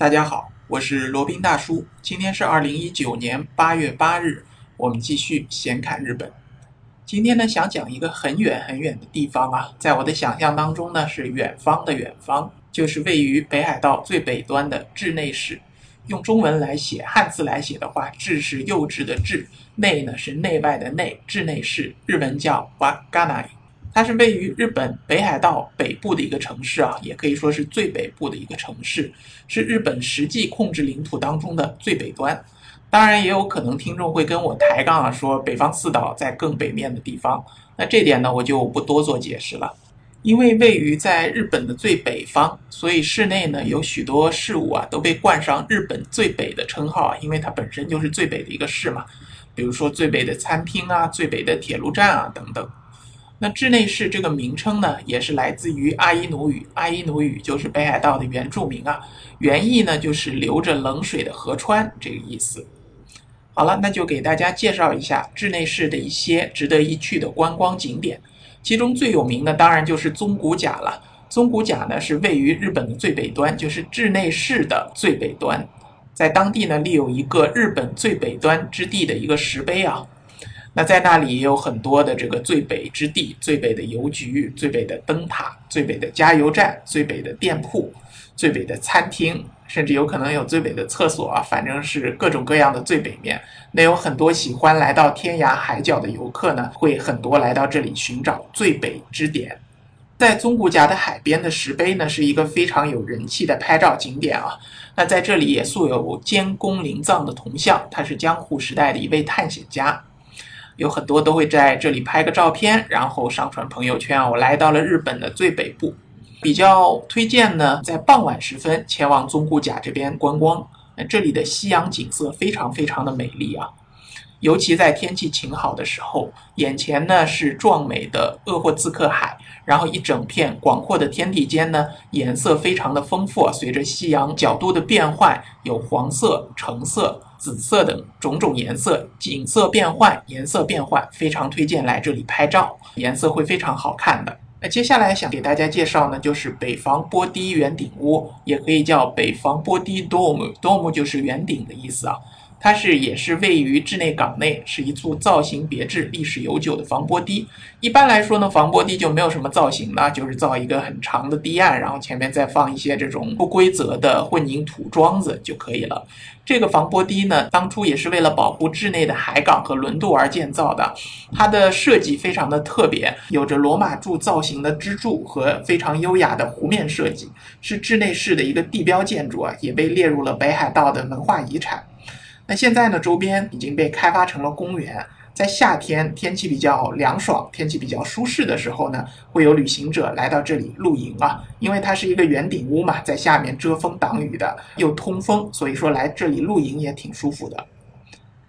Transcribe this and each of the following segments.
大家好，我是罗宾大叔。今天是二零一九年八月八日，我们继续闲侃日本。今天呢，想讲一个很远很远的地方啊，在我的想象当中呢，是远方的远方，就是位于北海道最北端的稚内市。用中文来写，汉字来写的话，稚是幼稚的稚，内呢是内外的内，稚内市，日文叫 Waganai。它是位于日本北海道北部的一个城市啊，也可以说是最北部的一个城市，是日本实际控制领土当中的最北端。当然，也有可能听众会跟我抬杠啊，说北方四岛在更北面的地方。那这点呢，我就不多做解释了。因为位于在日本的最北方，所以市内呢有许多事物啊都被冠上日本最北的称号啊，因为它本身就是最北的一个市嘛。比如说最北的餐厅啊，最北的铁路站啊等等。那稚内市这个名称呢，也是来自于阿伊努语，阿伊努语就是北海道的原住民啊，原意呢就是流着冷水的河川这个意思。好了，那就给大家介绍一下稚内市的一些值得一去的观光景点，其中最有名的当然就是宗谷甲了。宗谷甲呢是位于日本的最北端，就是稚内市的最北端，在当地呢立有一个日本最北端之地的一个石碑啊。那在那里也有很多的这个最北之地，最北的邮局、最北的灯塔、最北的加油站、最北的店铺、最北的餐厅，甚至有可能有最北的厕所啊，反正是各种各样的最北面。那有很多喜欢来到天涯海角的游客呢，会很多来到这里寻找最北之点。在宗谷岬的海边的石碑呢，是一个非常有人气的拍照景点啊。那在这里也素有监宫灵藏的铜像，他是江户时代的一位探险家。有很多都会在这里拍个照片，然后上传朋友圈。我来到了日本的最北部，比较推荐呢，在傍晚时分前往宗谷岬这边观光。那这里的夕阳景色非常非常的美丽啊，尤其在天气晴好的时候，眼前呢是壮美的鄂霍次克海，然后一整片广阔的天地间呢，颜色非常的丰富，随着夕阳角度的变换，有黄色、橙色。紫色等种种颜色，景色变换，颜色变换，非常推荐来这里拍照，颜色会非常好看的。那接下来想给大家介绍呢，就是北方波堤圆顶屋，也可以叫北方波堤 dome，dome 就是圆顶的意思啊。它是也是位于稚内港内，是一处造型别致、历史悠久的防波堤。一般来说呢，防波堤就没有什么造型了，就是造一个很长的堤岸，然后前面再放一些这种不规则的混凝土桩子就可以了。这个防波堤呢，当初也是为了保护稚内的海港和轮渡而建造的。它的设计非常的特别，有着罗马柱造型的支柱和非常优雅的湖面设计，是稚内市的一个地标建筑啊，也被列入了北海道的文化遗产。那现在呢，周边已经被开发成了公园。在夏天天气比较凉爽、天气比较舒适的时候呢，会有旅行者来到这里露营啊。因为它是一个圆顶屋嘛，在下面遮风挡雨的，又通风，所以说来这里露营也挺舒服的。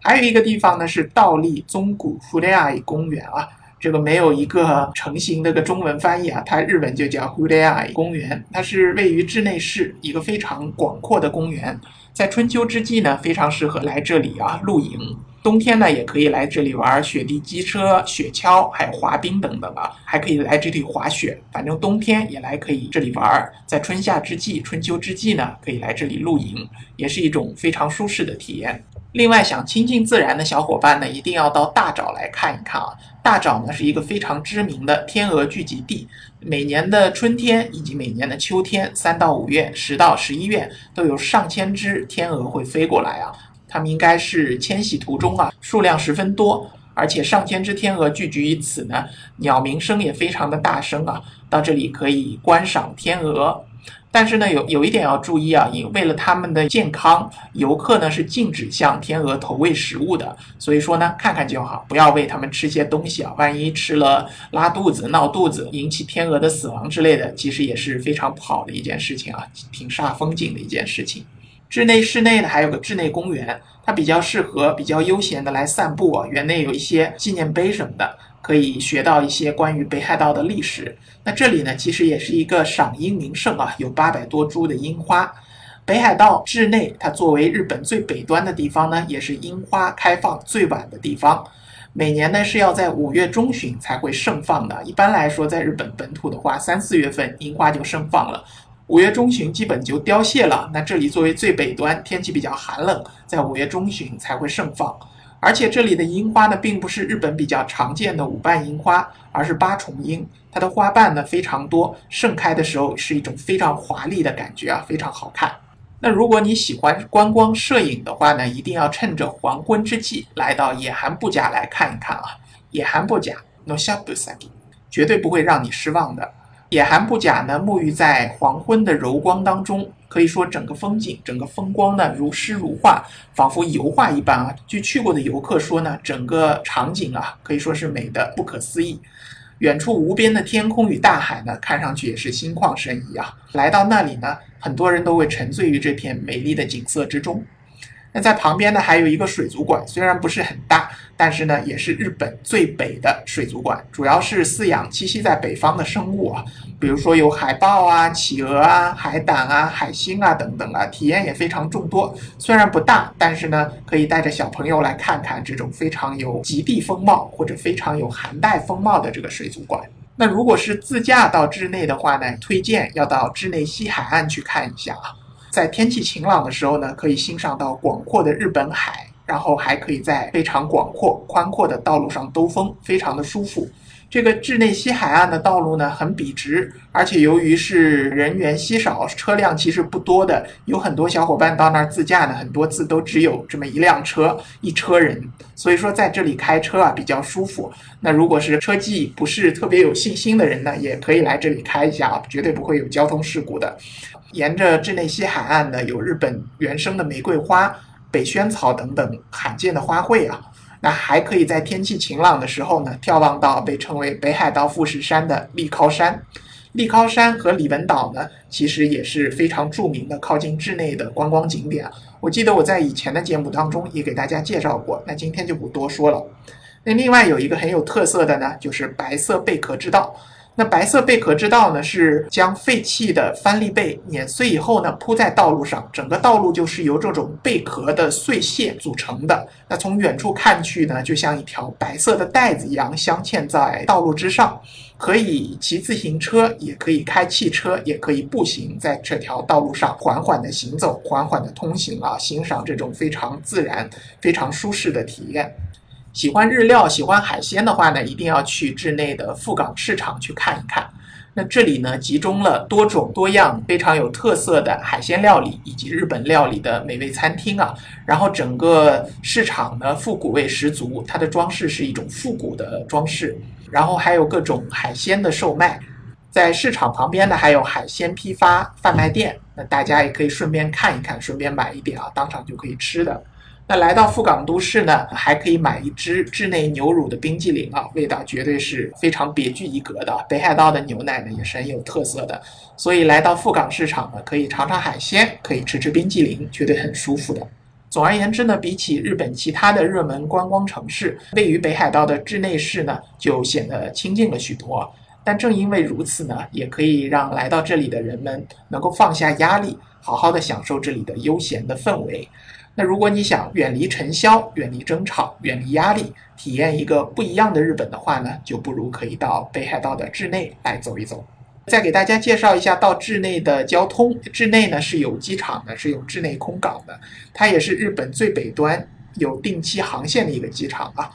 还有一个地方呢，是倒立宗谷弗雷亚公园啊。这个没有一个成型的个中文翻译啊，它日文就叫 Hudai 公园，它是位于稚内市一个非常广阔的公园，在春秋之际呢，非常适合来这里啊露营，冬天呢也可以来这里玩雪地机车、雪橇，还有滑冰等等啊，还可以来这里滑雪，反正冬天也来可以这里玩，在春夏之际、春秋之际呢，可以来这里露营，也是一种非常舒适的体验。另外，想亲近自然的小伙伴呢，一定要到大沼来看一看啊！大沼呢是一个非常知名的天鹅聚集地，每年的春天以及每年的秋天，三到五月、十到十一月，都有上千只天鹅会飞过来啊！它们应该是迁徙途中啊，数量十分多，而且上千只天鹅聚集于此呢，鸟鸣声也非常的大声啊！到这里可以观赏天鹅。但是呢，有有一点要注意啊，因为了他们的健康，游客呢是禁止向天鹅投喂食物的。所以说呢，看看就好，不要喂它们吃些东西啊，万一吃了拉肚子、闹肚子，引起天鹅的死亡之类的，其实也是非常不好的一件事情啊，挺煞风景的一件事情。室内室内呢还有个室内公园，它比较适合比较悠闲的来散步啊，园内有一些纪念碑什么的。可以学到一些关于北海道的历史。那这里呢，其实也是一个赏樱名胜啊，有八百多株的樱花。北海道志内，它作为日本最北端的地方呢，也是樱花开放最晚的地方。每年呢是要在五月中旬才会盛放的。一般来说，在日本本土的话，三四月份樱花就盛放了。五月中旬基本就凋谢了。那这里作为最北端，天气比较寒冷，在五月中旬才会盛放。而且这里的樱花呢，并不是日本比较常见的五瓣樱花，而是八重樱。它的花瓣呢非常多，盛开的时候是一种非常华丽的感觉啊，非常好看。那如果你喜欢观光摄影的话呢，一定要趁着黄昏之际来到野寒布甲来看一看啊。野寒布甲，no s h a b u s a k i 绝对不会让你失望的。野寒布甲呢，沐浴在黄昏的柔光当中。可以说，整个风景、整个风光呢，如诗如画，仿佛油画一般啊。据去过的游客说呢，整个场景啊，可以说是美的不可思议。远处无边的天空与大海呢，看上去也是心旷神怡啊。来到那里呢，很多人都会沉醉于这片美丽的景色之中。那在旁边呢，还有一个水族馆，虽然不是很大，但是呢，也是日本最北的水族馆，主要是饲养栖息在北方的生物啊，比如说有海豹啊、企鹅啊、海胆啊、海星啊等等啊，体验也非常众多。虽然不大，但是呢，可以带着小朋友来看看这种非常有极地风貌或者非常有寒带风貌的这个水族馆。那如果是自驾到稚内的话呢，推荐要到稚内西海岸去看一下啊。在天气晴朗的时候呢，可以欣赏到广阔的日本海，然后还可以在非常广阔、宽阔的道路上兜风，非常的舒服。这个稚内西海岸的道路呢，很笔直，而且由于是人员稀少，车辆其实不多的，有很多小伙伴到那儿自驾呢，很多次都只有这么一辆车，一车人，所以说在这里开车啊比较舒服。那如果是车技不是特别有信心的人呢，也可以来这里开一下啊，绝对不会有交通事故的。沿着稚内西海岸呢，有日本原生的玫瑰花、北萱草等等罕见的花卉啊。那还可以在天气晴朗的时候呢，眺望到被称为北海道富士山的立靠山。立靠山和里文岛呢，其实也是非常著名的靠近稚内的观光景点。我记得我在以前的节目当中也给大家介绍过，那今天就不多说了。那另外有一个很有特色的呢，就是白色贝壳之道。那白色贝壳之道呢，是将废弃的帆立贝碾碎以后呢，铺在道路上，整个道路就是由这种贝壳的碎屑组成的。那从远处看去呢，就像一条白色的带子一样镶嵌在道路之上，可以骑自行车，也可以开汽车，也可以步行在这条道路上缓缓的行走，缓缓的通行啊，欣赏这种非常自然、非常舒适的体验。喜欢日料、喜欢海鲜的话呢，一定要去稚内的富港市场去看一看。那这里呢，集中了多种多样、非常有特色的海鲜料理以及日本料理的美味餐厅啊。然后整个市场呢，复古味十足，它的装饰是一种复古的装饰。然后还有各种海鲜的售卖，在市场旁边呢，还有海鲜批发贩卖店。那大家也可以顺便看一看，顺便买一点啊，当场就可以吃的。那来到富港都市呢，还可以买一支稚内牛乳的冰激凌啊，味道绝对是非常别具一格的。北海道的牛奶呢也是很有特色的，所以来到富港市场呢，可以尝尝海鲜，可以吃吃冰激凌，绝对很舒服的。总而言之呢，比起日本其他的热门观光城市，位于北海道的稚内市呢，就显得清静了许多。但正因为如此呢，也可以让来到这里的人们能够放下压力，好好的享受这里的悠闲的氛围。那如果你想远离尘嚣、远离争吵、远离压力，体验一个不一样的日本的话呢，就不如可以到北海道的稚内来走一走。再给大家介绍一下到稚内的交通。稚内呢是有机场的，是有稚内空港的，它也是日本最北端有定期航线的一个机场啊。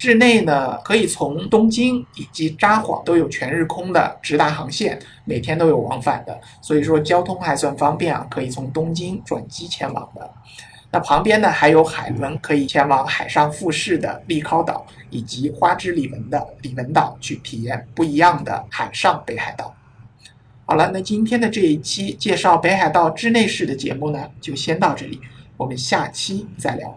稚内呢可以从东京以及札幌都有全日空的直达航线，每天都有往返的，所以说交通还算方便啊，可以从东京转机前往的。那旁边呢还有海轮可以前往海上富士的立尻岛，以及花之里文的里文岛去体验不一样的海上北海道。好了，那今天的这一期介绍北海道之内市的节目呢，就先到这里，我们下期再聊。